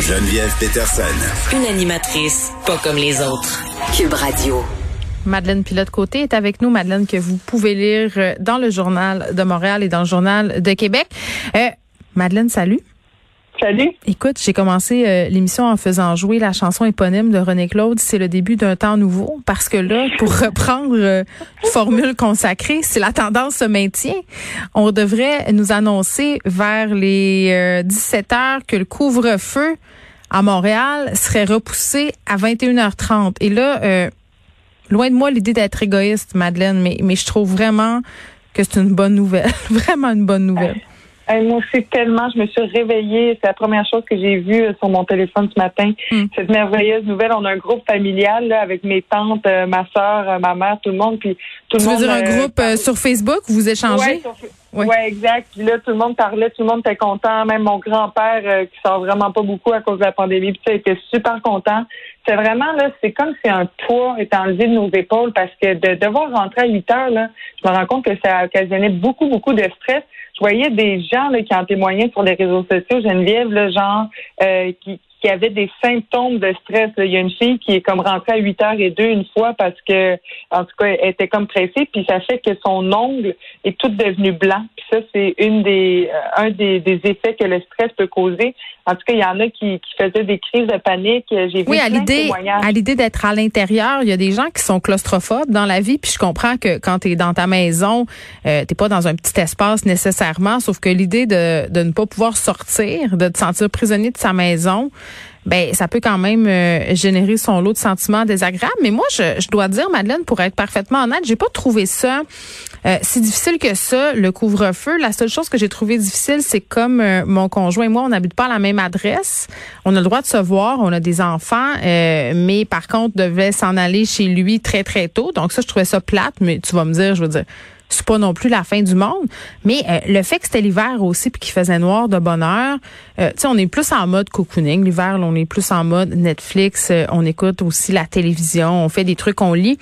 Geneviève Peterson. Une animatrice pas comme les autres. Cube Radio. Madeleine Pilote-Côté est avec nous. Madeleine, que vous pouvez lire euh, dans le Journal de Montréal et dans le Journal de Québec. Euh, Madeleine, salut. Salut. Écoute, j'ai commencé euh, l'émission en faisant jouer la chanson éponyme de René Claude. C'est le début d'un temps nouveau parce que là, pour reprendre euh, formule consacrée, si la tendance se maintient, on devrait nous annoncer vers les 17 heures que le couvre-feu à Montréal serait repoussé à 21h30. Et là, Loin de moi l'idée d'être égoïste, Madeleine, mais je trouve vraiment que c'est une bonne nouvelle. vraiment une bonne nouvelle. Moi aussi, tellement, je me suis réveillée. C'est la première chose que j'ai vue sur mon téléphone ce matin. Hmm. Cette merveilleuse nouvelle. On a un groupe familial là, avec mes tantes, euh, ma soeur, euh, ma mère, tout le monde. Puis tout tu le veux dire un euh, groupe sur Facebook où vous échangez? Oui, ouais. exact. Là, tout le monde parlait, tout le monde était content. Même mon grand-père, qui sort vraiment pas beaucoup à cause de la pandémie, puis ça, était super content. C'est vraiment, là, c'est comme si un poids était enlevé de nos épaules parce que de devoir rentrer à 8 heures, là, je me rends compte que ça occasionnait beaucoup, beaucoup de stress. Je voyais des gens là, qui en témoignaient sur les réseaux sociaux, Geneviève, là, genre, euh, qui, qui avait des symptômes de stress. Il y a une fille qui est comme rentrée à 8 heures et deux une fois parce que, en tout cas, elle était comme pressée, puis ça fait que son ongle est tout devenu blanc. Puis ça, c'est une des euh, un des, des, effets que le stress peut causer. En tout cas, il y en a qui, qui faisaient des crises de panique. J'ai vu oui, à l'idée, à l'idée d'être à l'intérieur, il y a des gens qui sont claustrophobes dans la vie. Puis je comprends que quand tu es dans ta maison, euh, t'es pas dans un petit espace nécessairement. Sauf que l'idée de, de ne pas pouvoir sortir, de te sentir prisonnier de sa maison, ben ça peut quand même euh, générer son lot de sentiments désagréables. Mais moi, je, je, dois dire, Madeleine, pour être parfaitement honnête, j'ai pas trouvé ça euh, si difficile que ça, le couvre-feu. La seule chose que j'ai trouvé difficile, c'est comme euh, mon conjoint et moi, on n'habite pas à la même adresse. On a le droit de se voir, on a des enfants, mais par contre, devait s'en aller chez lui très très tôt. Donc ça, je trouvais ça plate. Mais tu vas me dire, je veux dire c'est pas non plus la fin du monde. Mais euh, le fait que c'était l'hiver aussi puis qu'il faisait noir de bonne heure, euh, tu sais, on est plus en mode cocooning. L'hiver, on est plus en mode Netflix. Euh, on écoute aussi la télévision. On fait des trucs, on lit.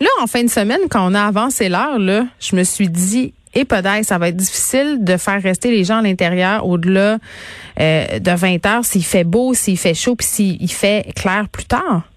Là, en fin de semaine, quand on a avancé l'heure, là, je me suis dit, et peut-être ça va être difficile de faire rester les gens à l'intérieur au-delà de 20 heures s'il fait beau, s'il fait chaud, puis s'il fait clair plus tard.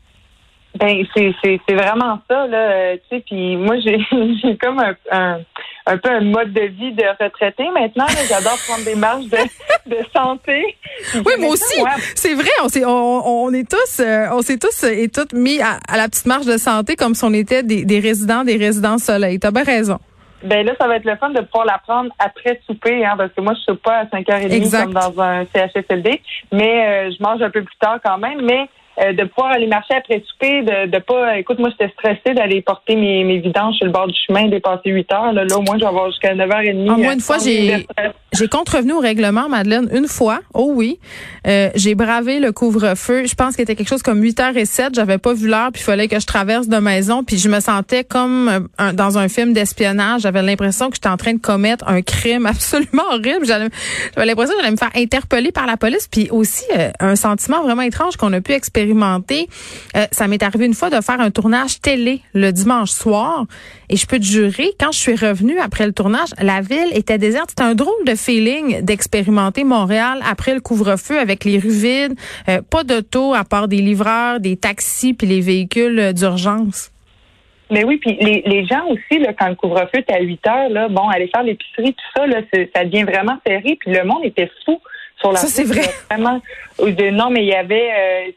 Ben c'est c'est c'est vraiment ça là, euh, tu sais. Puis moi j'ai j'ai comme un, un, un peu un mode de vie de retraité maintenant. J'adore prendre des marches de, de santé. Oui, moi aussi. C'est vrai. On s'est on, on est tous euh, on s'est tous et toutes mis à, la petite marche de santé comme si on était des, des résidents des résidents soleil. T'as bien raison. Ben là, ça va être le fun de pouvoir la prendre après souper, hein, parce que moi, je ne suis pas à 5h30 comme dans un CHSLD, mais euh, je mange un peu plus tard quand même. Mais euh, de pouvoir aller marcher après souper, de, de pas. Écoute, moi, j'étais stressée d'aller porter mes, mes vidanges sur le bord du chemin, dépasser 8 heures. Là, là au moins, je vais avoir jusqu'à 9h30. En moins, une fois, j'ai j'ai contrevenu au règlement, Madeleine, une fois. Oh oui. Euh, j'ai bravé le couvre-feu. Je pense qu'il était quelque chose comme 8h07. J'avais pas vu l'heure, puis il fallait que je traverse de maison. Puis je me sentais comme euh, dans un film d'espionnage. J'avais l'impression que j'étais en train de commettre un crime absolument horrible. J'avais l'impression que j'allais me faire interpeller par la police. Puis aussi, un sentiment vraiment étrange qu'on a pu expérimenter euh, ça m'est arrivé une fois de faire un tournage télé le dimanche soir et je peux te jurer, quand je suis revenue après le tournage, la ville était déserte. C'était un drôle de feeling d'expérimenter Montréal après le couvre-feu avec les rues vides, euh, pas d'auto à part des livreurs, des taxis puis les véhicules d'urgence. Mais oui, puis les, gens aussi, quand le couvre-feu était à 8 heures, bon, aller faire l'épicerie, tout ça, ça devient vraiment serré. Puis le monde était fou ça, c'est vrai. Vraiment, non, mais il y avait,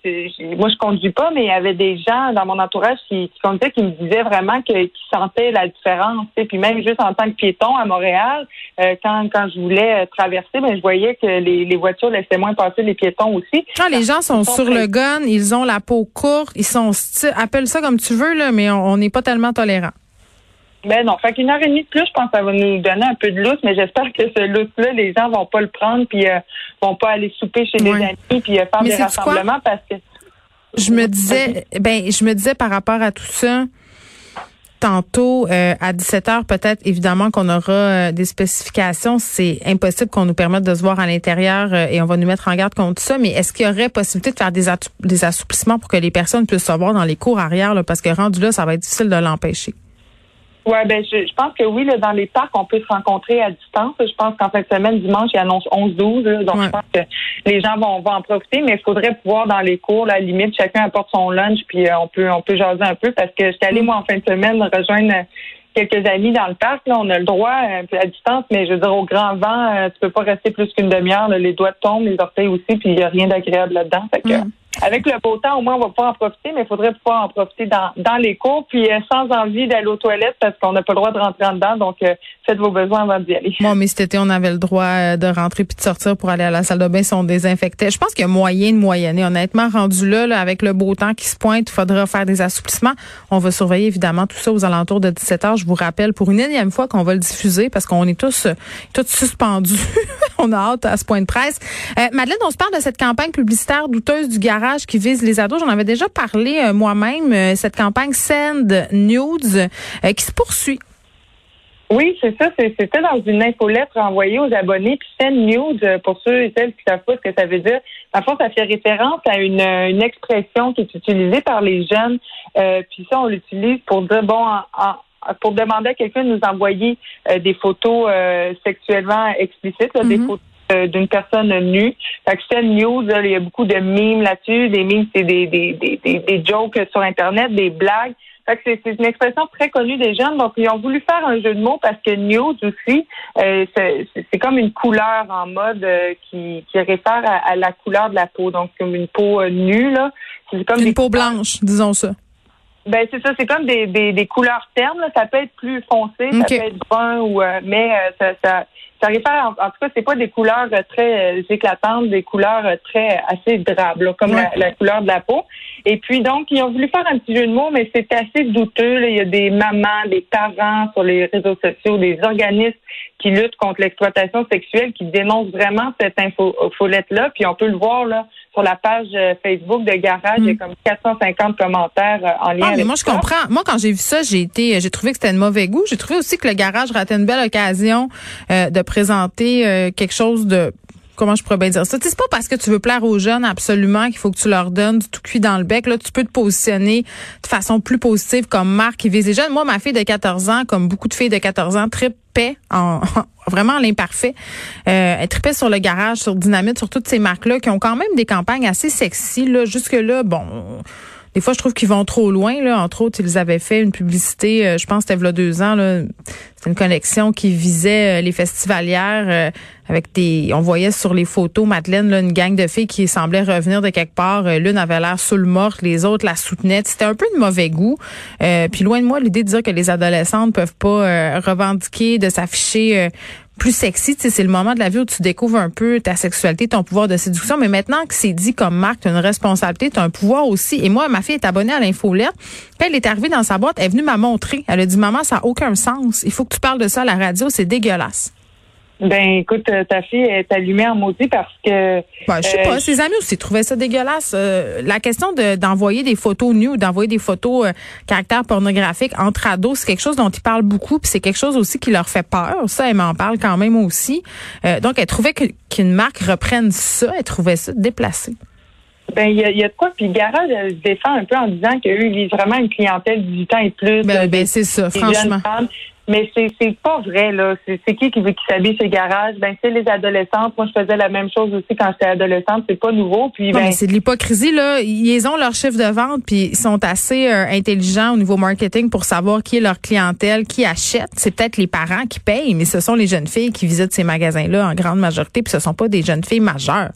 euh, moi je conduis pas, mais il y avait des gens dans mon entourage qui, qui conduisaient qui me disaient vraiment qu'ils sentaient la différence. Et puis même juste en tant que piéton à Montréal, euh, quand, quand je voulais euh, traverser, ben je voyais que les, les voitures laissaient moins passer les piétons aussi. Quand les gens sont, sur le gun, ils ont la peau courte, ils sont, appelle ça comme tu veux là, mais on n'est pas tellement tolérant. Ben non, fait qu'une heure et demie de plus, je pense que ça va nous donner un peu de lousse, mais j'espère que ce lousse-là, les gens vont pas le prendre puis euh, vont pas aller souper chez des amis puis euh, faire des rassemblements parce que je me disais ben je me disais par rapport à tout ça tantôt euh, à 17 heures peut-être évidemment qu'on aura des spécifications, c'est impossible qu'on nous permette de se voir à l'intérieur et on va nous mettre en garde contre ça, mais est-ce qu'il y aurait possibilité de faire des, des assouplissements pour que les personnes puissent se voir dans les cours arrière parce que rendu là ça va être difficile de l'empêcher. Oui, ben je, pense que oui, là, dans les parcs, on peut se rencontrer à distance. Je pense qu'en fin de semaine, dimanche, il annonce 11-12. Donc, je pense que les gens vont, vont en profiter, mais il faudrait pouvoir dans les cours, la limite, chacun apporte son lunch, puis euh, on peut on peut jaser un peu parce que j'étais allée, mm. moi, en fin de semaine, rejoindre quelques amis dans le parc. Là, on a le droit euh, à distance, mais je veux dire, au grand vent, euh, tu peux pas rester plus qu'une demi-heure. Les doigts tombent, les orteils aussi, puis il n'y a rien d'agréable là-dedans. Fait que, mm. Avec le beau temps, au moins, on va pouvoir en profiter, mais il faudrait pouvoir en profiter dans, dans les cours, puis euh, sans envie d'aller aux toilettes parce qu'on n'a pas le droit de rentrer en dedans. Donc, euh, faites vos besoins avant d'y aller. Moi, mais cet été, on avait le droit euh, de rentrer puis de sortir pour aller à la salle de bain si on désinfectait. Je pense qu'il y a moyen de moyenner. Honnêtement, rendu là, là, avec le beau temps qui se pointe, il faudra faire des assouplissements. On va surveiller évidemment tout ça aux alentours de 17 heures. Je vous rappelle pour une énième fois qu'on va le diffuser parce qu'on est tous, tous suspendus. on a hâte à ce point de presse. Madeleine, on se parle de cette campagne publicitaire douteuse du garage qui vise les J'en avais déjà parlé euh, moi-même, euh, cette campagne Send News euh, qui se poursuit. Oui, c'est ça. C'était dans une infolettre envoyée aux abonnés. Puis Send News, pour ceux et celles qui savent pas ce que ça veut dire, en fait, ça fait référence à une, expression qui est utilisée par les jeunes. puis ça, on l'utilise pour dire, bon, pour demander à quelqu'un de nous envoyer des photos sexuellement explicites, des mm-hmm. photos d'une personne nue. Fait que c'est news, il y a beaucoup de mimes là-dessus. Des mimes, c'est des, des, des, des, jokes sur Internet, des blagues. Fait que c'est une expression très connue des jeunes. Donc, ils ont voulu faire un jeu de mots parce que news aussi, euh, c'est comme une couleur en mode euh, qui, qui réfère à, la couleur de la peau. Donc, comme une peau nue, là. C'est comme une peau blanche, disons ça. Ben c'est ça, c'est comme des, des, des couleurs ternes. Ça peut être plus foncé, ça peut être brun ou mais ça, ça ça réfère, en, tout cas, c'est pas des couleurs euh, très euh, éclatantes, des couleurs euh, très assez drables, comme la, couleur de la peau. Et puis donc, ils ont voulu faire un petit jeu de mots, mais c'est assez douteux. Il y a des mamans, des parents sur les réseaux sociaux, des organismes qui luttent contre l'exploitation sexuelle, qui dénoncent vraiment cette infolette-là. Puis on peut le voir là sur la page Facebook de Garage, il y a mm. comme 450 commentaires en lien. Ah, mais moi je comprends. Moi quand j'ai vu ça, j'ai été, j'ai trouvé que c'était de mauvais goût. J'ai trouvé aussi que le Garage ratait une belle occasion de présenter euh, quelque chose de comment je pourrais bien dire ça? C'est pas parce que tu veux plaire aux jeunes absolument qu'il faut que tu leur donnes du tout cuit dans le bec. Là, tu peux te positionner de façon plus positive comme marque qui vise les jeunes. Moi, ma fille de 14 ans, comme beaucoup de filles de 14 ans, tripait en, vraiment l'imparfait. Euh, elle tripait sur le garage, sur Dynamite, sur toutes ces marques-là qui ont quand même des campagnes assez sexy. Là, jusque là, bon. Des fois, je trouve qu'ils vont trop loin. Là. Entre autres, ils avaient fait une publicité, euh, je pense c'était a deux ans. C'était une connexion qui visait euh, les festivalières euh, avec des... On voyait sur les photos, Madeleine, là, une gang de filles qui semblaient revenir de quelque part. L'une avait l'air sous le mort, les autres la soutenaient. C'était un peu de mauvais goût. puis loin de moi, l'idée de dire que les adolescentes peuvent pas revendiquer de s'afficher plus sexy. C'est le moment de la vie où tu découvres un peu ta sexualité, ton pouvoir de séduction. Mais maintenant que c'est dit comme marque, tu as une responsabilité, tu as un pouvoir aussi. Et moi, ma fille est abonnée à l'infolette. Quand elle est arrivée dans sa boîte, elle est venue m'a montrer. Elle a dit, maman, ça n'a aucun sens. Il faut que tu parles de ça à la radio. C'est dégueulasse. Ben, écoute, euh, ta fille est allumée en maudit parce que. Ben, je sais pas. Euh, ses amis aussi trouvaient ça dégueulasse. Euh, la question de, d'envoyer des photos nues ou d'envoyer des photos caractère pornographique entre ados, c'est quelque chose dont ils parlent beaucoup, puis c'est quelque chose aussi qui leur fait peur. Ça, elle m'en parle quand même aussi. donc, elle trouvait qu'une marque reprenne ça. Elle trouvait ça déplacé. Ben, il y a, y a, de quoi. Puis Garage, elle se défend un peu en disant qu'eux, ils visent vraiment une clientèle de 18 ans et plus. Ben, ben c'est ça, franchement. Mais c'est c'est pas vrai là. C'est qui qui veut qui s'habille chez Garage? Ben c'est les adolescentes. Moi je faisais la même chose aussi quand j'étais adolescente. C'est pas nouveau. Puis ben, c'est de l'hypocrisie là. Ils ont leur chiffre de vente puis ils sont assez euh, intelligents au niveau marketing pour savoir qui est leur clientèle, qui achète. C'est peut-être les parents qui payent, mais ce sont les jeunes filles qui visitent ces magasins là en grande majorité. Puis ce sont pas des jeunes filles majeures.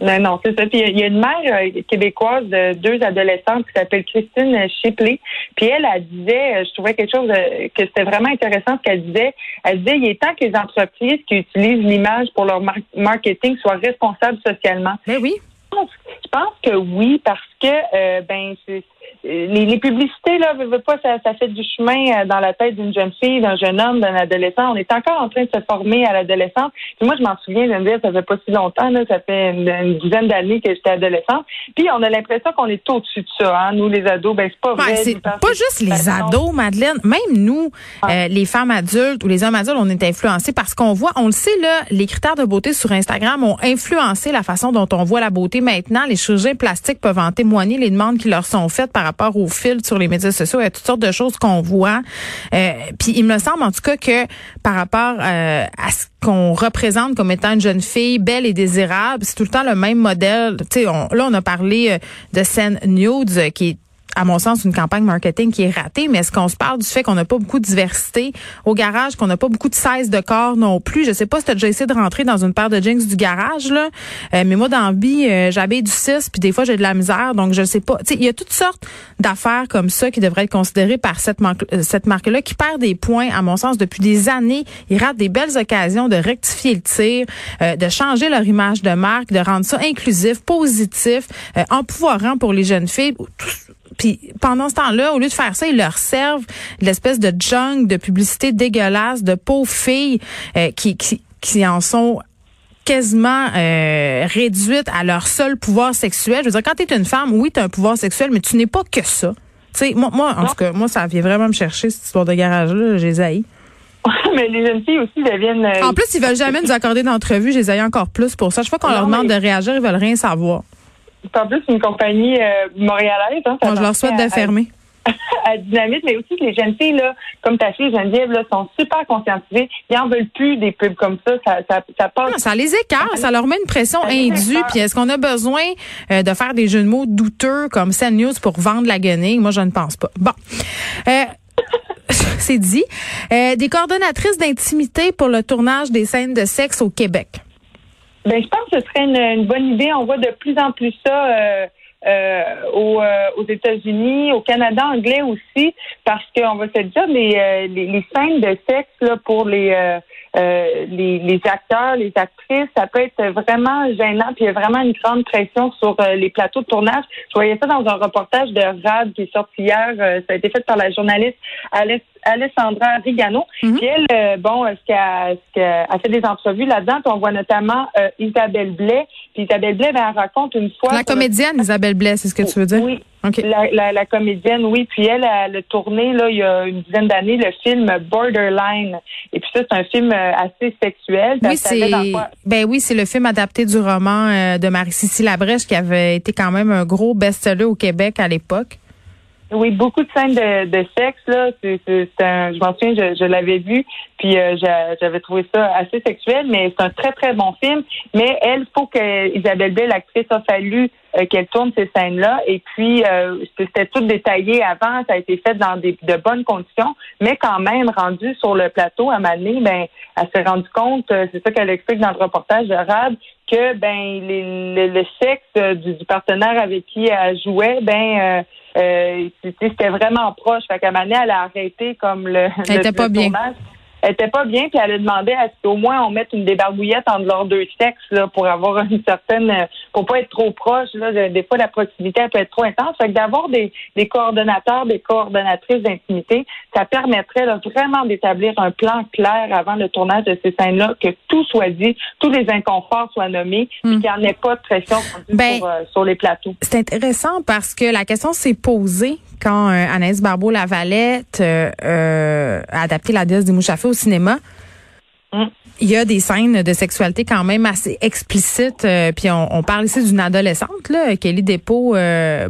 Non, non, c'est ça. Puis il y a une mère euh, québécoise de deux adolescentes qui s'appelle Christine Shipley. Puis elle, elle disait, euh, je trouvais quelque chose euh, que c'était vraiment intéressant ce qu'elle disait. Elle disait, il est temps que les entreprises qui utilisent l'image pour leur marketing soient responsables socialement. Mais oui. Je pense que oui, parce que ben c'est les, les, publicités, là, veut, pas, ça, ça, fait du chemin euh, dans la tête d'une jeune fille, d'un jeune homme, d'un adolescent. On est encore en train de se former à l'adolescence. moi, je m'en souviens, je me dire, ça fait pas si longtemps, là, ça fait une, dizaine d'années que j'étais adolescente. Puis on a l'impression qu'on est au-dessus de ça, hein. Nous, les ados, ben c'est pas vrai. c'est pas juste les ados, Madeleine. Même nous, euh, les femmes adultes ou les hommes adultes, on est influencés parce qu'on voit, on le sait, là, les critères de beauté sur Instagram ont influencé la façon dont on voit la beauté maintenant. Les chirurgiens plastiques peuvent en témoigner, les demandes qui leur sont faites par rapport au fil sur les médias sociaux. Il y a toutes sortes de choses qu'on voit. Euh, puis il me semble en tout cas que par rapport euh, à ce qu'on représente comme étant une jeune fille belle et désirable, c'est tout le temps le même modèle. Tu sais, là on a parlé euh, de scène nudes qui est à mon sens, une campagne marketing qui est ratée, mais est-ce qu'on se parle du fait qu'on n'a pas beaucoup de diversité au garage, qu'on n'a pas beaucoup de 16 de corps non plus? Je sais pas si tu as déjà essayé de rentrer dans une paire de jeans du garage, là, euh, mais moi, dans vie, euh, j'habille du 6, puis des fois, j'ai de la misère, donc je sais pas. Il y a toutes sortes d'affaires comme ça qui devraient être considérées par cette, euh, cette marque-là, qui perd des points, à mon sens, depuis des années. Ils ratent des belles occasions de rectifier le tir, de changer leur image de marque, de rendre ça inclusif, positif, empouvoirant pour les jeunes filles. Puis pendant ce temps-là, au lieu de faire ça, ils leur servent l'espèce de junk de publicité dégueulasse de pauvres filles euh, qui, qui, qui en sont quasiment euh, réduites à leur seul pouvoir sexuel. Je veux dire, quand tu es une femme, oui, tu as un pouvoir sexuel, mais tu n'es pas que ça. Tu sais, moi, moi, en tout cas, moi, ça vient vraiment me chercher, cette histoire de garage-là. J'ai mais les jeunes filles aussi deviennent... Euh, en plus, ils veulent jamais nous accorder d'entrevue. J'ai encore plus pour ça. Je fois qu'on leur demande de réagir, ils veulent rien savoir. C'est en plus une compagnie euh, montréalaise. Hein, je leur souhaite de fermer. À, Dynamite, mais aussi que les jeunes filles, là, comme ta fille Geneviève, là, sont super conscientisées. Ils en veulent plus des pubs comme ça. Ça, ça, passe. ça les écarte, ça leur met une pression indue. Puis est-ce qu'on a besoin euh, de faire des jeux de mots douteux comme CNews pour vendre la guenille? Moi, je ne pense pas. Bon. Euh, c'est dit. des coordonnatrices d'intimité pour le tournage des scènes de sexe au Québec. Ben, je pense que ce serait une, bonne idée. On voit de plus en plus ça euh, euh, aux, euh, aux États-Unis, au Canada anglais aussi, parce qu'on va se dire les, les, les, scènes de sexe là, pour les, les, les acteurs, les actrices, ça peut être vraiment gênant, puis il y a vraiment une grande pression sur les plateaux de tournage. Je voyais ça dans un reportage de RAD qui est sorti hier. ça a été fait par la journaliste Alessandra Rigano. Mhm. Puis elle, euh, bon, ce qu'elle a fait des entrevues là-dedans, on voit notamment euh, Isabelle Blais. Puis Isabelle Blais, ben, elle raconte une fois... La comédienne Isabelle Blais, c'est ce que tu veux dire? Oui. La, la, comédienne, oui. Puis elle, elle a tourné, là, il y a une dizaine d'années, le film Borderline. Et puis ça, c'est un film euh, assez sexuel. Oui, c'est... Ben oui, c'est le film adapté du roman de Marie-Cécile Labrèche qui avait été quand même un gros best-seller au Québec à l'époque. Oui, beaucoup de scènes de, de sexe là. C'est, un, je m'en souviens, je, je l'avais vu, puis euh, j'avais trouvé ça assez sexuel, mais c'est un très très bon film. Mais elle, faut que Isabelle Bell, l'actrice, a fallu euh, qu'elle tourne ces scènes-là. Et puis euh, c'était tout détaillé avant, ça a été fait dans des, de bonnes conditions, mais quand même rendu sur le plateau à Mané, ben elle s'est rendue compte, c'est ça qu'elle explique dans le reportage de Rad, que ben les, le, sexe du, du, partenaire avec qui elle jouait, ben euh, c'était vraiment proche. Fait qu'à elle a arrêté comme le, Elle était pas bien. Elle était pas bien, puis elle a demandé à ce qu'au moins on mette une débarbouillette entre leurs deux sexes là, pour avoir une certaine pour pas être trop proche. Là, des fois la proximité peut être trop intense. Fait que d'avoir des, des coordonnateurs, des coordonnatrices d'intimité, ça permettrait vraiment d'établir un plan clair avant le tournage de ces scènes-là, que tout soit dit, tous les inconforts soient nommés, puis hmm. qu'il n'y en ait pas de pression ben, sur, euh, sur les plateaux. C'est intéressant parce que la question s'est posée quand euh, Anaïs Barbeau-Lavalette euh, euh, a adapté La déesse des mouches à feu au cinéma. Mm. Il y a des scènes de sexualité quand même assez explicites. puis on, parle ici d'une adolescente, là, Kelly Dépôt.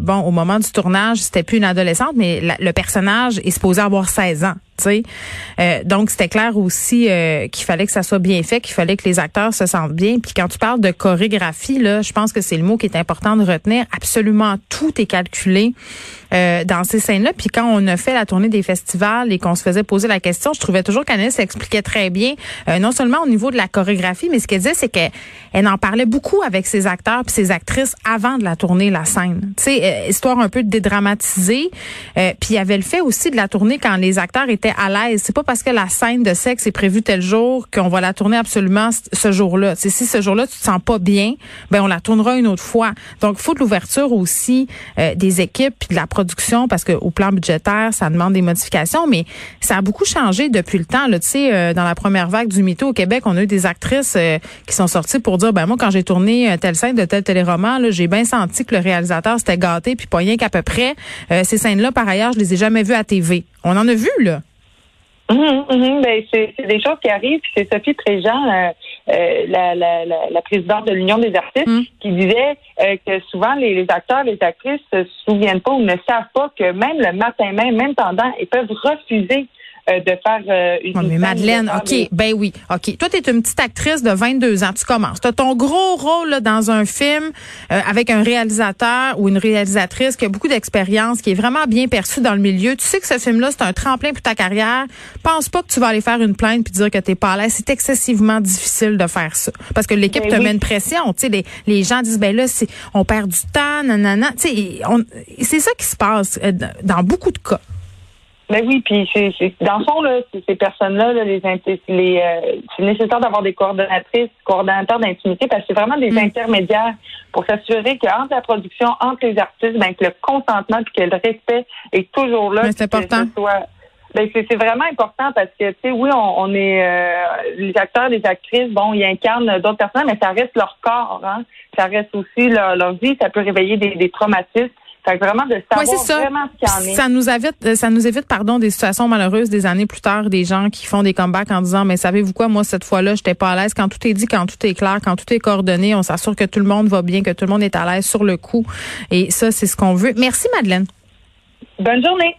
bon, au moment du tournage, c'était plus une adolescente, mais le personnage est supposé avoir 16 ans. Euh, donc, c'était clair aussi euh, qu'il fallait que ça soit bien fait, qu'il fallait que les acteurs se sentent bien. Puis quand tu parles de chorégraphie, là, je pense que c'est le mot qui est important de retenir. Absolument tout est calculé euh, dans ces scènes-là. Puis quand on a fait la tournée des festivals et qu'on se faisait poser la question, je trouvais toujours qu'Anaïs expliquait très bien, euh, non seulement au niveau de la chorégraphie, mais ce qu'elle disait, c'est qu'elle en parlait beaucoup avec ses acteurs puis ses actrices avant de la tournée, la scène. Tu sais, histoire un peu de dédramatiser. puis il y avait le fait aussi de la tournée quand les acteurs étaient à l'aise. C'est pas parce que la scène de sexe est prévue tel jour qu'on va la tourner absolument ce jour-là. si ce jour-là tu te sens pas bien, ben on la tournera une autre fois. Donc faut de l'ouverture aussi euh, des équipes puis de la production parce que au plan budgétaire ça demande des modifications, mais ça a beaucoup changé depuis le temps. Là, tu sais, euh, dans la première vague du mytho au Québec, on a eu des actrices euh, qui sont sorties pour dire ben moi quand j'ai tourné telle scène de tel téléroman, j'ai bien senti que le réalisateur s'était gâté puis pas rien qu'à peu près. ces scènes-là par ailleurs je les ai jamais vues à TV. On en a vu là. Mhm. ben, c'est des choses qui arrivent. C'est Sophie Préjean, euh, la, la, la, présidente de l'Union des artistes mm. qui disait que souvent les, les, acteurs, les actrices se souviennent pas ou ne savent pas que même le matin même, même pendant, ils peuvent refuser euh, de faire euh, une. mais Madeleine, OK, ben oui, OK. Toi, tu es une petite actrice de 22 ans. Tu commences. Tu as ton gros rôle là, dans un film euh, avec un réalisateur ou une réalisatrice qui a beaucoup d'expérience, qui est vraiment bien perçu dans le milieu. Tu sais que ce film-là, c'est un tremplin pour ta carrière. Pense pas que tu vas aller faire une plainte puis dire que t'es pas à l'aise. C'est excessivement difficile de faire ça. Parce que l'équipe ben te met une pression. Tu sais, les, les gens disent, ben là, on perd du temps, nanana. Tu sais, c'est ça qui se passe dans beaucoup de cas. Ben oui, puis c'est, dans le fond, là, ces personnes-là, les, les euh, c'est nécessaire d'avoir des coordonnatrices, coordonnateurs d'intimité, parce que c'est vraiment des mm. intermédiaires pour s'assurer qu'entre la production, entre les artistes, ben, que le consentement et que le respect est toujours là. c'est important. Ben, c'est, vraiment important parce que, tu sais, oui, on, est euh, les acteurs, les actrices, bon, ils incarnent d'autres personnes, mais ça reste leur corps, hein. Ça reste aussi leur, leur vie, ça peut réveiller des, des traumatismes. Fait vraiment de savoir ça. vraiment ce qu'il y en est. Ça nous évite, euh, ça nous évite, pardon, des situations malheureuses des années plus tard, des gens qui font des comebacks en disant, mais savez-vous quoi, moi, cette fois-là, j'étais pas à l'aise. Quand tout est dit, quand tout est clair, quand tout est coordonné, on s'assure que tout le monde va bien, que tout le monde est à l'aise sur le coup. Et ça, c'est ce qu'on veut. Merci, Madeleine. Bonne journée.